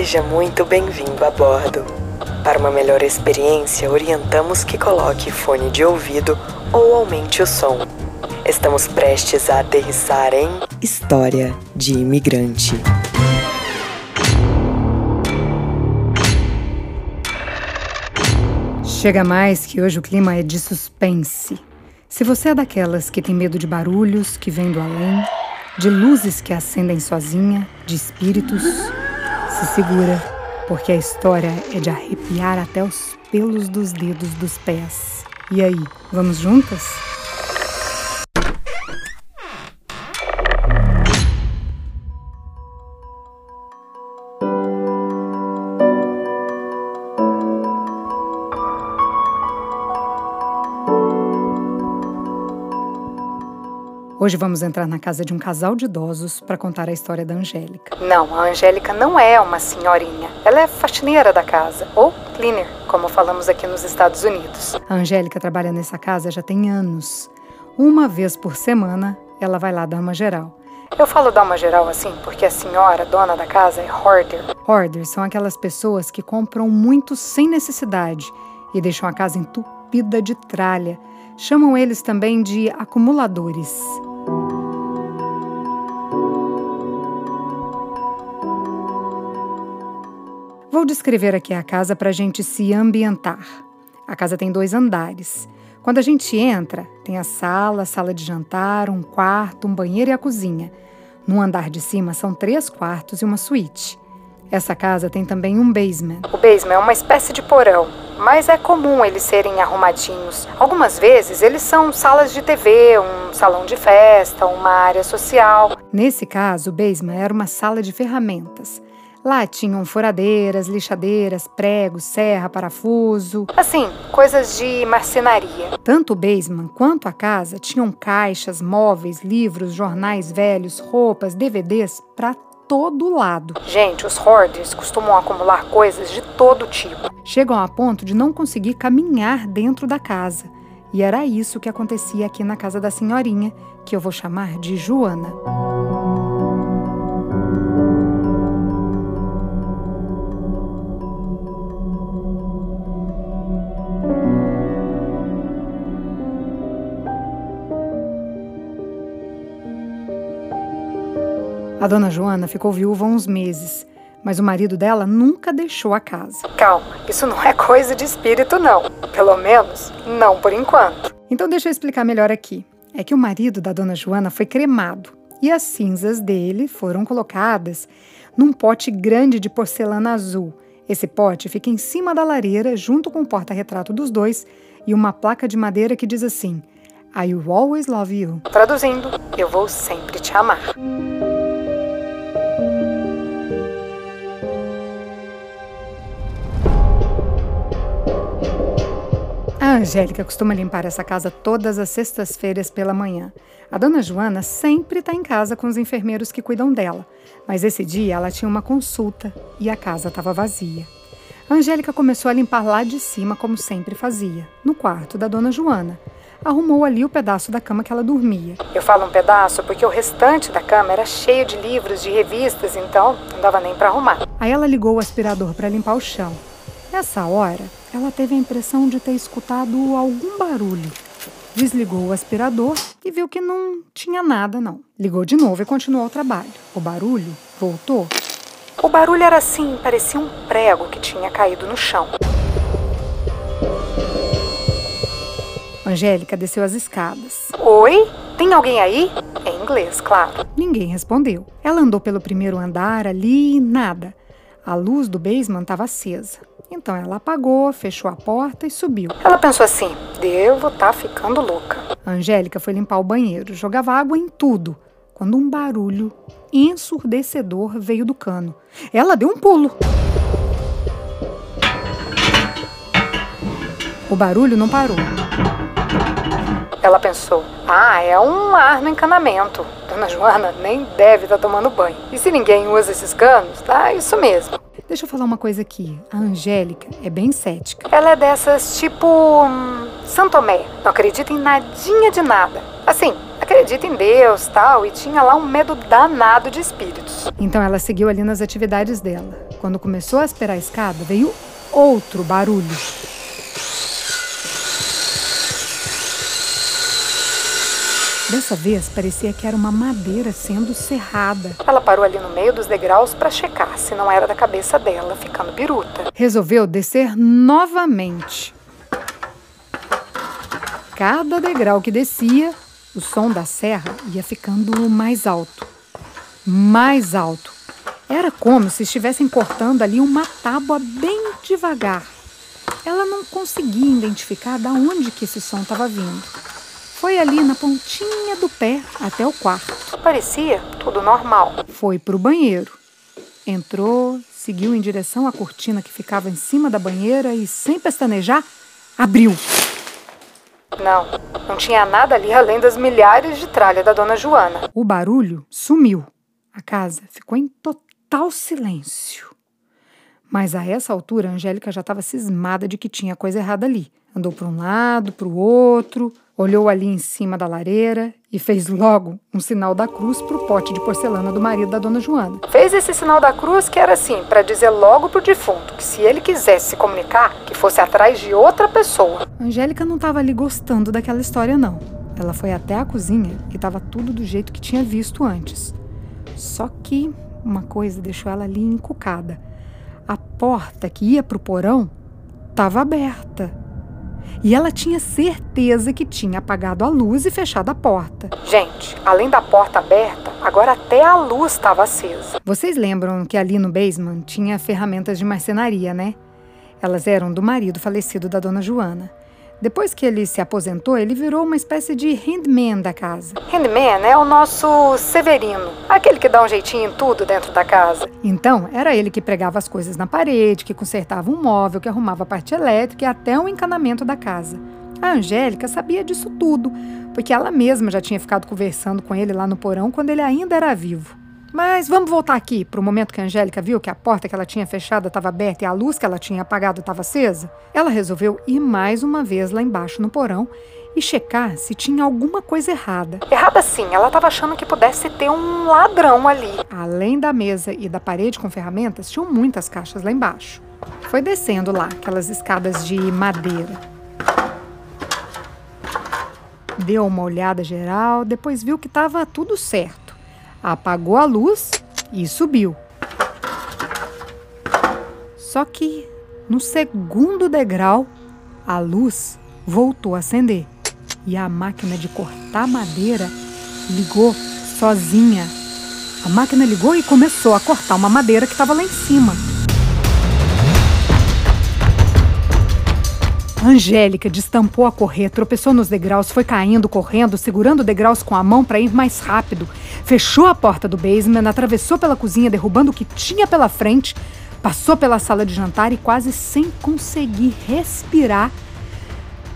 Seja muito bem-vindo a bordo. Para uma melhor experiência, orientamos que coloque fone de ouvido ou aumente o som. Estamos prestes a aterrissar em História de Imigrante. Chega mais que hoje o clima é de suspense. Se você é daquelas que tem medo de barulhos que vêm do além, de luzes que acendem sozinha, de espíritos, se segura, porque a história é de arrepiar até os pelos dos dedos dos pés. E aí, vamos juntas? Hoje vamos entrar na casa de um casal de idosos para contar a história da Angélica. Não, a Angélica não é uma senhorinha. Ela é faxineira da casa, ou cleaner, como falamos aqui nos Estados Unidos. A Angélica trabalha nessa casa já tem anos. Uma vez por semana, ela vai lá dar uma geral. Eu falo dar uma geral assim porque a senhora, dona da casa, é hoarder. Hoarders são aquelas pessoas que compram muito sem necessidade e deixam a casa entupida de tralha. Chamam eles também de acumuladores. Vou descrever aqui a casa para a gente se ambientar. A casa tem dois andares. Quando a gente entra, tem a sala, a sala de jantar, um quarto, um banheiro e a cozinha. No andar de cima são três quartos e uma suíte. Essa casa tem também um basement. O basement é uma espécie de porão, mas é comum eles serem arrumadinhos. Algumas vezes eles são salas de TV, um salão de festa, uma área social. Nesse caso, o basement era uma sala de ferramentas. Lá tinham furadeiras, lixadeiras, pregos, serra, parafuso. Assim, coisas de marcenaria. Tanto o basement quanto a casa tinham caixas, móveis, livros, jornais velhos, roupas, DVDs para todo lado. Gente, os hoarders costumam acumular coisas de todo tipo. Chegam a ponto de não conseguir caminhar dentro da casa. E era isso que acontecia aqui na casa da senhorinha, que eu vou chamar de Joana. A dona Joana ficou viúva uns meses, mas o marido dela nunca deixou a casa. Calma, isso não é coisa de espírito, não. Pelo menos, não por enquanto. Então deixa eu explicar melhor aqui. É que o marido da dona Joana foi cremado e as cinzas dele foram colocadas num pote grande de porcelana azul. Esse pote fica em cima da lareira, junto com o porta-retrato dos dois e uma placa de madeira que diz assim: I will always love you. Traduzindo, eu vou sempre te amar. Angélica costuma limpar essa casa todas as sextas-feiras pela manhã. A dona Joana sempre está em casa com os enfermeiros que cuidam dela, mas esse dia ela tinha uma consulta e a casa estava vazia. A Angélica começou a limpar lá de cima, como sempre fazia, no quarto da dona Joana. Arrumou ali o pedaço da cama que ela dormia. Eu falo um pedaço porque o restante da cama era cheio de livros, de revistas, então não dava nem para arrumar. Aí ela ligou o aspirador para limpar o chão. Nessa hora, ela teve a impressão de ter escutado algum barulho. Desligou o aspirador e viu que não tinha nada, não. Ligou de novo e continuou o trabalho. O barulho voltou. O barulho era assim, parecia um prego que tinha caído no chão. Angélica desceu as escadas. Oi? Tem alguém aí? Em inglês, claro. Ninguém respondeu. Ela andou pelo primeiro andar ali e nada. A luz do basement estava acesa. Então ela apagou, fechou a porta e subiu. Ela pensou assim: devo estar tá ficando louca. A Angélica foi limpar o banheiro, jogava água em tudo, quando um barulho ensurdecedor veio do cano. Ela deu um pulo. O barulho não parou. Ela pensou: ah, é um ar no encanamento. Dona Joana nem deve estar tá tomando banho. E se ninguém usa esses canos, tá isso mesmo. Deixa eu falar uma coisa aqui. A Angélica é bem cética. Ela é dessas tipo. Hum, Santomé. Não acredita em nadinha de nada. Assim, acredita em Deus tal e tinha lá um medo danado de espíritos. Então ela seguiu ali nas atividades dela. Quando começou a esperar a escada, veio outro barulho. Dessa vez parecia que era uma madeira sendo serrada. Ela parou ali no meio dos degraus para checar se não era da cabeça dela ficando biruta. Resolveu descer novamente. Cada degrau que descia, o som da serra ia ficando mais alto. Mais alto. Era como se estivessem cortando ali uma tábua bem devagar. Ela não conseguia identificar de onde que esse som estava vindo. Foi ali na pontinha do pé até o quarto. Parecia tudo normal. Foi para o banheiro. Entrou, seguiu em direção à cortina que ficava em cima da banheira e, sem pestanejar, abriu. Não, não tinha nada ali além das milhares de tralha da dona Joana. O barulho sumiu. A casa ficou em total silêncio. Mas a essa altura, a Angélica já estava cismada de que tinha coisa errada ali. Andou para um lado, para o outro, olhou ali em cima da lareira e fez logo um sinal da cruz para o pote de porcelana do marido da dona Joana. Fez esse sinal da cruz que era assim, para dizer logo pro defunto que se ele quisesse se comunicar, que fosse atrás de outra pessoa. Angélica não estava ali gostando daquela história não. Ela foi até a cozinha e estava tudo do jeito que tinha visto antes. Só que uma coisa deixou ela ali encucada. A porta que ia para o porão estava aberta. E ela tinha certeza que tinha apagado a luz e fechado a porta. Gente, além da porta aberta, agora até a luz estava acesa. Vocês lembram que ali no basement tinha ferramentas de marcenaria, né? Elas eram do marido falecido da dona Joana. Depois que ele se aposentou, ele virou uma espécie de handman da casa. Handman é o nosso Severino, aquele que dá um jeitinho em tudo dentro da casa. Então, era ele que pregava as coisas na parede, que consertava um móvel, que arrumava a parte elétrica e até o encanamento da casa. A Angélica sabia disso tudo, porque ela mesma já tinha ficado conversando com ele lá no porão quando ele ainda era vivo. Mas vamos voltar aqui para o momento que a Angélica viu que a porta que ela tinha fechada estava aberta e a luz que ela tinha apagado estava acesa. Ela resolveu ir mais uma vez lá embaixo no porão e checar se tinha alguma coisa errada. Errada sim, ela estava achando que pudesse ter um ladrão ali. Além da mesa e da parede com ferramentas, tinham muitas caixas lá embaixo. Foi descendo lá, aquelas escadas de madeira. Deu uma olhada geral, depois viu que estava tudo certo apagou a luz e subiu. Só que no segundo degrau, a luz voltou a acender e a máquina de cortar madeira ligou sozinha. A máquina ligou e começou a cortar uma madeira que estava lá em cima. Angélica destampou a correr, tropeçou nos degraus, foi caindo, correndo, segurando degraus com a mão para ir mais rápido. Fechou a porta do basement, atravessou pela cozinha, derrubando o que tinha pela frente, passou pela sala de jantar e, quase sem conseguir respirar,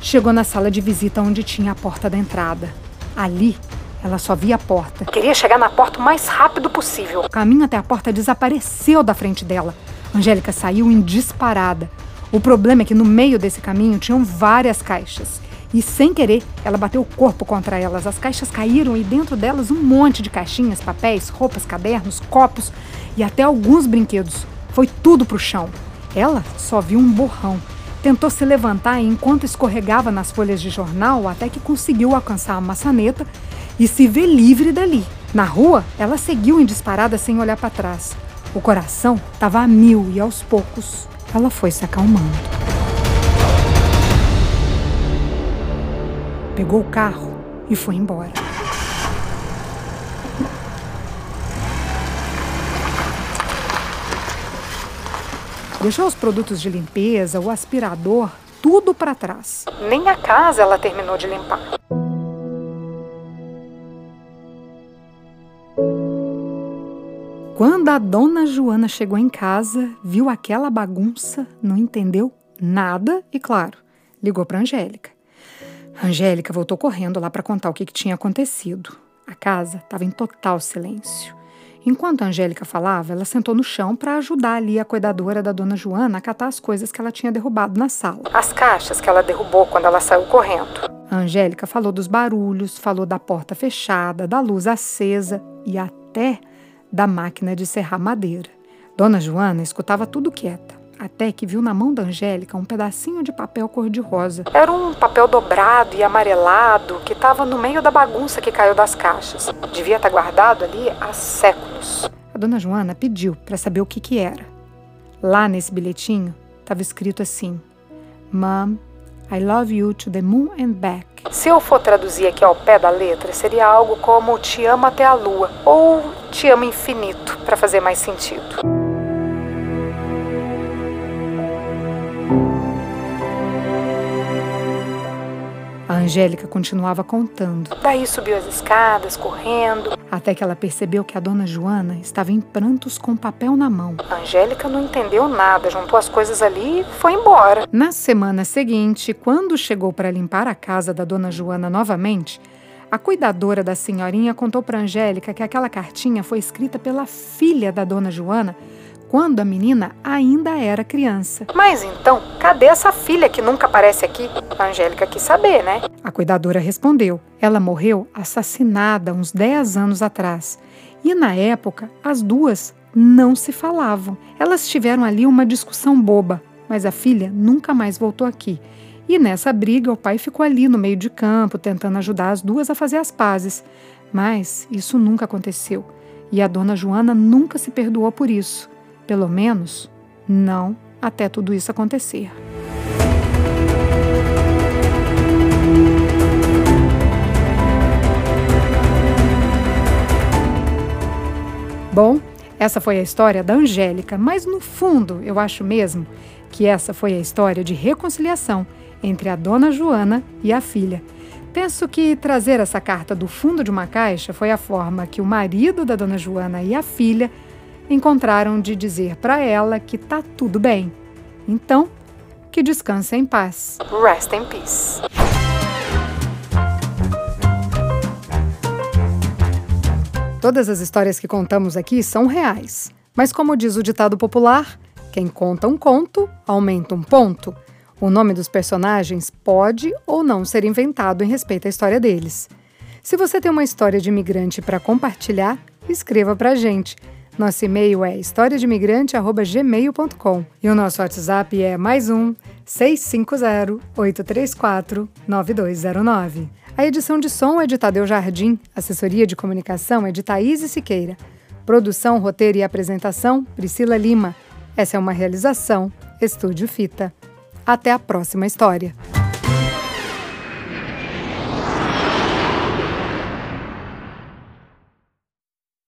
chegou na sala de visita onde tinha a porta da entrada. Ali, ela só via a porta. Queria chegar na porta o mais rápido possível. O caminho até a porta desapareceu da frente dela. Angélica saiu em disparada. O problema é que no meio desse caminho tinham várias caixas. E sem querer, ela bateu o corpo contra elas. As caixas caíram e dentro delas um monte de caixinhas, papéis, roupas, cadernos, copos e até alguns brinquedos. Foi tudo pro chão. Ela só viu um borrão. Tentou se levantar enquanto escorregava nas folhas de jornal até que conseguiu alcançar a maçaneta e se ver livre dali. Na rua, ela seguiu em disparada sem olhar para trás. O coração estava a mil e aos poucos ela foi se acalmando. Pegou o carro e foi embora. Deixou os produtos de limpeza, o aspirador, tudo para trás. Nem a casa ela terminou de limpar. Quando a dona Joana chegou em casa, viu aquela bagunça, não entendeu nada e, claro, ligou para Angélica. Angélica voltou correndo lá para contar o que, que tinha acontecido. A casa estava em total silêncio. Enquanto a Angélica falava, ela sentou no chão para ajudar ali a cuidadora da dona Joana a catar as coisas que ela tinha derrubado na sala. As caixas que ela derrubou quando ela saiu correndo. A Angélica falou dos barulhos, falou da porta fechada, da luz acesa e até da máquina de serrar madeira. Dona Joana escutava tudo quieta, até que viu na mão da Angélica um pedacinho de papel cor-de-rosa. Era um papel dobrado e amarelado que estava no meio da bagunça que caiu das caixas. Devia estar guardado ali há séculos. A dona Joana pediu para saber o que, que era. Lá nesse bilhetinho estava escrito assim: Mom, I love you to the moon and back. Se eu for traduzir aqui ao pé da letra, seria algo como te amo até a lua ou te amo infinito, para fazer mais sentido. A Angélica continuava contando. Daí subiu as escadas, correndo, até que ela percebeu que a dona Joana estava em prantos com papel na mão. A Angélica não entendeu nada, juntou as coisas ali e foi embora. Na semana seguinte, quando chegou para limpar a casa da dona Joana novamente, a cuidadora da senhorinha contou para Angélica que aquela cartinha foi escrita pela filha da dona Joana quando a menina ainda era criança. Mas então, cadê essa filha que nunca aparece aqui? A Angélica quis saber, né? A cuidadora respondeu: ela morreu assassinada uns 10 anos atrás. E na época, as duas não se falavam. Elas tiveram ali uma discussão boba, mas a filha nunca mais voltou aqui. E nessa briga, o pai ficou ali no meio de campo, tentando ajudar as duas a fazer as pazes. Mas isso nunca aconteceu. E a dona Joana nunca se perdoou por isso. Pelo menos, não até tudo isso acontecer. Bom, essa foi a história da Angélica, mas no fundo eu acho mesmo que essa foi a história de reconciliação entre a dona Joana e a filha. Penso que trazer essa carta do fundo de uma caixa foi a forma que o marido da dona Joana e a filha encontraram de dizer para ela que tá tudo bem. Então, que descanse em paz. Rest in peace. Todas as histórias que contamos aqui são reais, mas como diz o ditado popular, quem conta um conto aumenta um ponto. O nome dos personagens pode ou não ser inventado em respeito à história deles. Se você tem uma história de imigrante para compartilhar, escreva para a gente. Nosso e-mail é historiademigrante.gmail.com e o nosso WhatsApp é mais um 650-834-9209. A edição de som é de Tadeu Jardim, assessoria de comunicação é de Thaís Siqueira. Produção, roteiro e apresentação, Priscila Lima. Essa é uma realização Estúdio Fita. Até a próxima história.